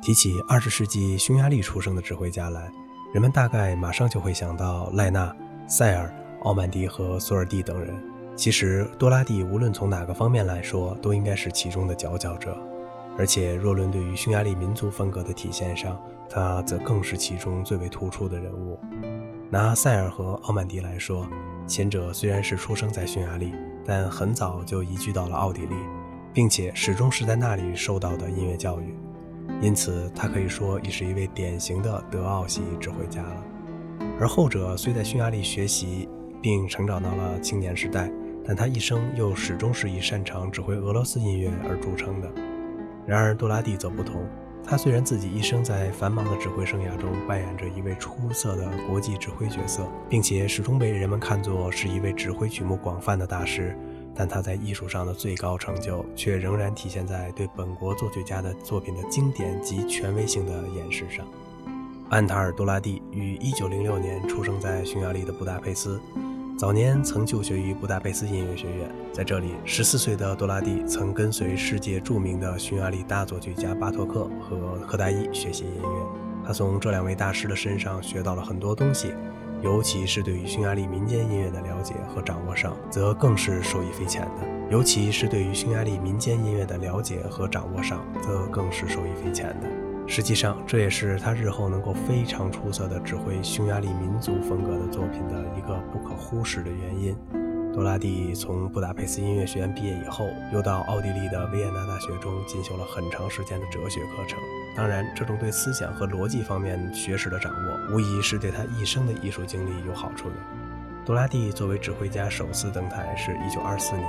提起二十世纪匈牙利出生的指挥家来，人们大概马上就会想到赖纳、塞尔、奥曼迪和索尔蒂等人。其实，多拉蒂无论从哪个方面来说，都应该是其中的佼佼者。而且，若论对于匈牙利民族风格的体现上，他则更是其中最为突出的人物。拿塞尔和奥曼迪来说，前者虽然是出生在匈牙利，但很早就移居到了奥地利，并且始终是在那里受到的音乐教育，因此他可以说已是一位典型的德奥系指挥家了。而后者虽在匈牙利学习并成长到了青年时代，但他一生又始终是以擅长指挥俄罗斯音乐而著称的。然而，杜拉蒂则不同。他虽然自己一生在繁忙的指挥生涯中扮演着一位出色的国际指挥角色，并且始终被人们看作是一位指挥曲目广泛的大师，但他在艺术上的最高成就却仍然体现在对本国作曲家的作品的经典及权威性的演示上。安塔尔·多拉蒂于1906年出生在匈牙利的布达佩斯。早年曾就学于布达佩斯音乐学院，在这里，十四岁的多拉蒂曾跟随世界著名的匈牙利大作曲家巴托克和赫达伊学习音乐。他从这两位大师的身上学到了很多东西，尤其是对于匈牙利民间音乐的了解和掌握上，则更是受益匪浅的。尤其是对于匈牙利民间音乐的了解和掌握上，则更是受益匪浅的。实际上，这也是他日后能够非常出色的指挥匈牙利民族风格的作品的一个不可忽视的原因。多拉蒂从布达佩斯音乐学院毕业以后，又到奥地利的维也纳大学中进修了很长时间的哲学课程。当然，这种对思想和逻辑方面学识的掌握，无疑是对他一生的艺术经历有好处的。多拉蒂作为指挥家首次登台是一九二四年。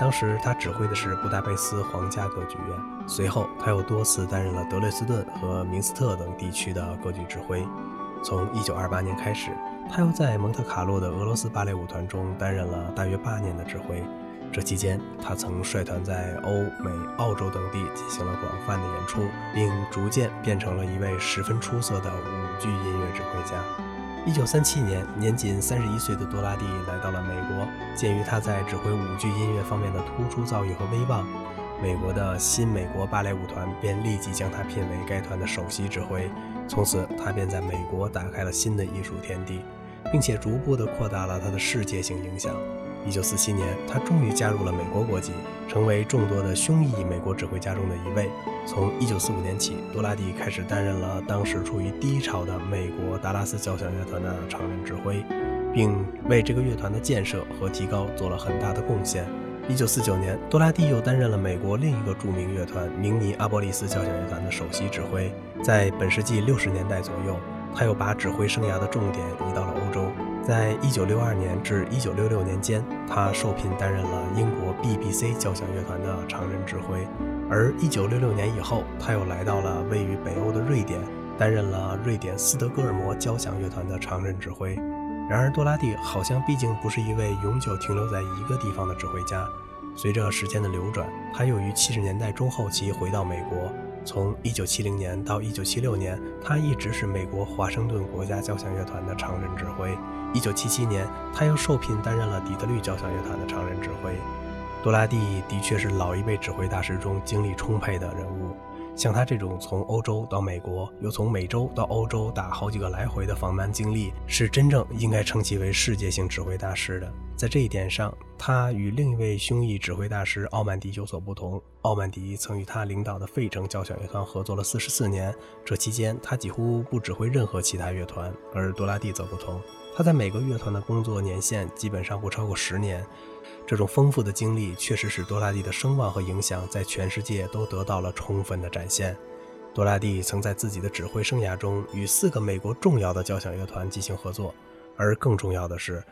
当时他指挥的是布达佩斯皇家歌剧院，随后他又多次担任了德累斯顿和明斯特等地区的歌剧指挥。从1928年开始，他又在蒙特卡洛的俄罗斯芭蕾舞团中担任了大约八年的指挥。这期间，他曾率团在欧美、澳洲等地进行了广泛的演出，并逐渐变成了一位十分出色的舞剧音乐指挥家。一九三七年，年仅三十一岁的多拉蒂来到了美国。鉴于他在指挥舞剧音乐方面的突出造诣和威望，美国的新美国芭蕾舞团便立即将他聘为该团的首席指挥。从此，他便在美国打开了新的艺术天地，并且逐步地扩大了他的世界性影响。一九四七年，他终于加入了美国国籍，成为众多的匈裔美国指挥家中的一位。从一九四五年起，多拉蒂开始担任了当时处于低潮的美国达拉斯交响乐团的常任指挥，并为这个乐团的建设和提高做了很大的贡献。一九四九年，多拉蒂又担任了美国另一个著名乐团明尼阿波利斯交响乐团的首席指挥。在本世纪六十年代左右，他又把指挥生涯的重点移到了欧洲。在一九六二年至一九六六年间，他受聘担任了英国 BBC 交响乐团的常任指挥。而一九六六年以后，他又来到了位于北欧的瑞典，担任了瑞典斯德哥尔摩交响乐团的常任指挥。然而，多拉蒂好像毕竟不是一位永久停留在一个地方的指挥家。随着时间的流转，他又于七十年代中后期回到美国。从一九七零年到一九七六年，他一直是美国华盛顿国家交响乐团的常任指挥。一九七七年，他又受聘担任了底特律交响乐团的常任指挥。多拉蒂的确是老一辈指挥大师中精力充沛的人物。像他这种从欧洲到美国，又从美洲到欧洲打好几个来回的访蛮经历，是真正应该称其为世界性指挥大师的。在这一点上，他与另一位匈裔指挥大师奥曼迪有所不同。奥曼迪曾与他领导的费城交响乐团合作了四十四年，这期间他几乎不指挥任何其他乐团，而多拉蒂则不同。他在每个乐团的工作年限基本上不超过十年，这种丰富的经历确实使多拉蒂的声望和影响在全世界都得到了充分的展现。多拉蒂曾在自己的指挥生涯中与四个美国重要的交响乐团进行合作，而更重要的是，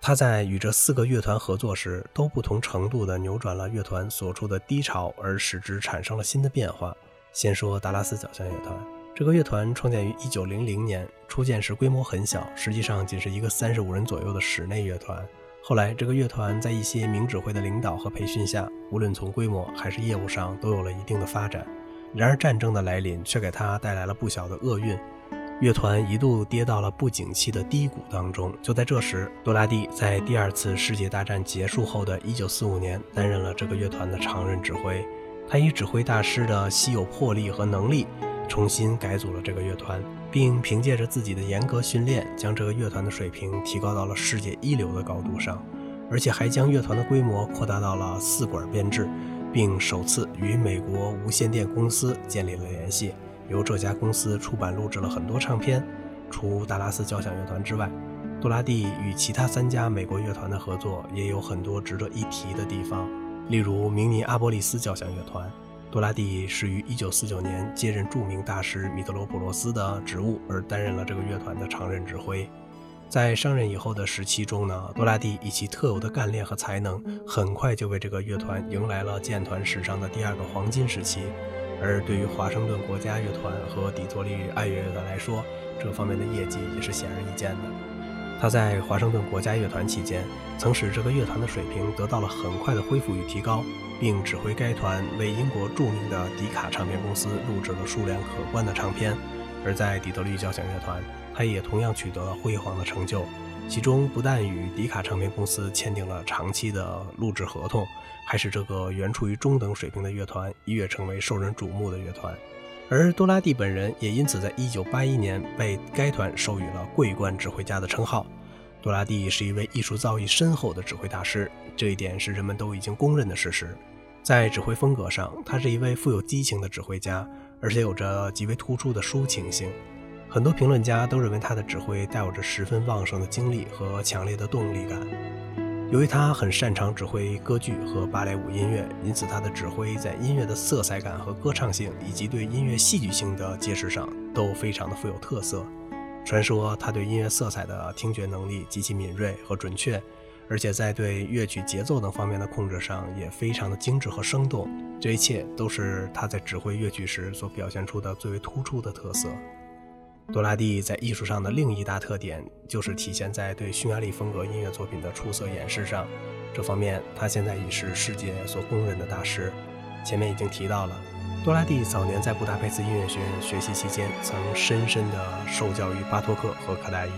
他在与这四个乐团合作时，都不同程度地扭转了乐团所处的低潮，而使之产生了新的变化。先说达拉斯交响乐团。这个乐团创建于1900年，初建时规模很小，实际上仅是一个35人左右的室内乐团。后来，这个乐团在一些名指挥的领导和培训下，无论从规模还是业务上都有了一定的发展。然而，战争的来临却给他带来了不小的厄运，乐团一度跌到了不景气的低谷当中。就在这时，多拉蒂在第二次世界大战结束后的一九四五年担任了这个乐团的常任指挥。他以指挥大师的稀有魄力和能力。重新改组了这个乐团，并凭借着自己的严格训练，将这个乐团的水平提高到了世界一流的高度上，而且还将乐团的规模扩大到了四管编制，并首次与美国无线电公司建立了联系，由这家公司出版录制了很多唱片。除达拉斯交响乐团之外，多拉蒂与其他三家美国乐团的合作也有很多值得一提的地方，例如明尼阿波利斯交响乐团。多拉蒂是于1949年接任著名大师米特罗普罗斯的职务而担任了这个乐团的常任指挥。在上任以后的时期中呢，多拉蒂以其特有的干练和才能，很快就为这个乐团迎来了建团史上的第二个黄金时期。而对于华盛顿国家乐团和底特律爱乐乐团来说，这方面的业绩也是显而易见的。他在华盛顿国家乐团期间，曾使这个乐团的水平得到了很快的恢复与提高。并指挥该团为英国著名的迪卡唱片公司录制了数量可观的唱片，而在底特律交响乐团，他也同样取得了辉煌的成就。其中不但与迪卡唱片公司签订了长期的录制合同，还使这个原处于中等水平的乐团一跃成为受人瞩目的乐团。而多拉蒂本人也因此在1981年被该团授予了桂冠指挥家的称号。多拉蒂是一位艺术造诣深厚的指挥大师，这一点是人们都已经公认的事实。在指挥风格上，他是一位富有激情的指挥家，而且有着极为突出的抒情性。很多评论家都认为他的指挥带有着十分旺盛的精力和强烈的动力感。由于他很擅长指挥歌剧和芭蕾舞音乐，因此他的指挥在音乐的色彩感和歌唱性，以及对音乐戏剧性的揭示上都非常的富有特色。传说他对音乐色彩的听觉能力极其敏锐和准确。而且在对乐曲节奏等方面的控制上也非常的精致和生动，这一切都是他在指挥乐曲时所表现出的最为突出的特色。多拉蒂在艺术上的另一大特点就是体现在对匈牙利风格音乐作品的出色演示上，这方面他现在已是世界所公认的大师。前面已经提到了，多拉蒂早年在布达佩斯音乐学院学习期间，曾深深地受教于巴托克和卡达伊。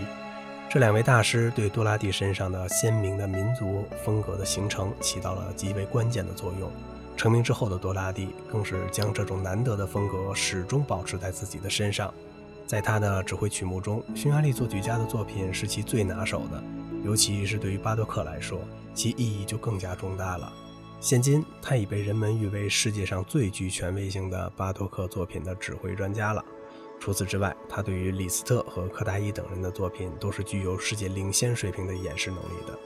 这两位大师对多拉蒂身上的鲜明的民族风格的形成起到了极为关键的作用。成名之后的多拉蒂更是将这种难得的风格始终保持在自己的身上。在他的指挥曲目中，匈牙利作曲家的作品是其最拿手的，尤其是对于巴多克来说，其意义就更加重大了。现今，他已被人们誉为世界上最具权威性的巴托克作品的指挥专家了。除此之外，他对于李斯特和柯达伊等人的作品都是具有世界领先水平的演示能力的。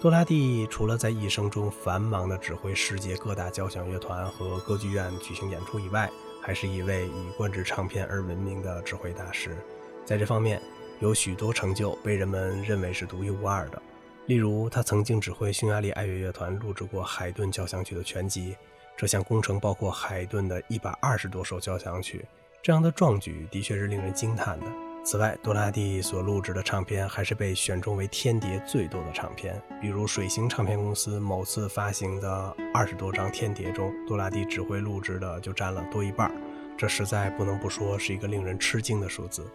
多拉蒂除了在一生中繁忙地指挥世界各大交响乐团和歌剧院举行演出以外，还是一位以灌制唱片而闻名的指挥大师。在这方面，有许多成就被人们认为是独一无二的。例如，他曾经指挥匈牙利爱乐乐团录制过海顿交响曲的全集，这项工程包括海顿的一百二十多首交响曲。这样的壮举的确是令人惊叹的。此外，多拉蒂所录制的唱片还是被选中为天碟最多的唱片。比如，水星唱片公司某次发行的二十多张天碟中，多拉蒂指挥录制的就占了多一半。这实在不能不说是一个令人吃惊的数字。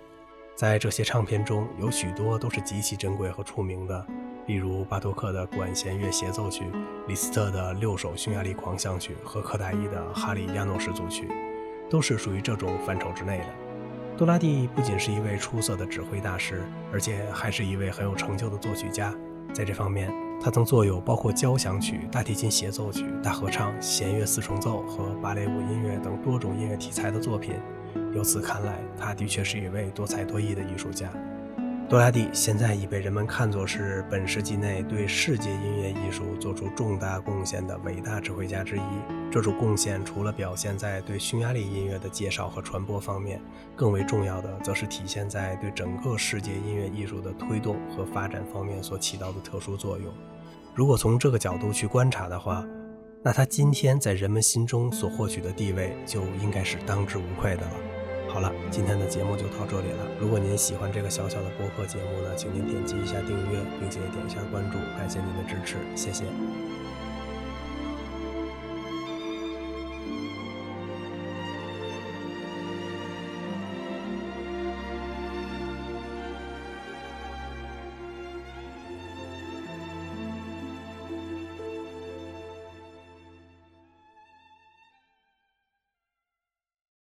在这些唱片中，有许多都是极其珍贵和出名的，例如巴托克的管弦乐协奏曲、李斯特的六首匈牙利狂想曲和柯达伊的哈里亚诺什组曲。都是属于这种范畴之内的。杜拉蒂不仅是一位出色的指挥大师，而且还是一位很有成就的作曲家。在这方面，他曾作有包括交响曲、大提琴协奏曲、大合唱、弦乐四重奏和芭蕾舞音乐等多种音乐题材的作品。由此看来，他的确是一位多才多艺的艺术家。多拉蒂现在已被人们看作是本世纪内对世界音乐艺术做出重大贡献的伟大指挥家之一。这种贡献除了表现在对匈牙利音乐的介绍和传播方面，更为重要的则是体现在对整个世界音乐艺术的推动和发展方面所起到的特殊作用。如果从这个角度去观察的话，那他今天在人们心中所获取的地位就应该是当之无愧的了。好了，今天的节目就到这里了。如果您喜欢这个小小的播客节目呢，请您点击一下订阅，并且点一下关注，感谢您的支持，谢谢。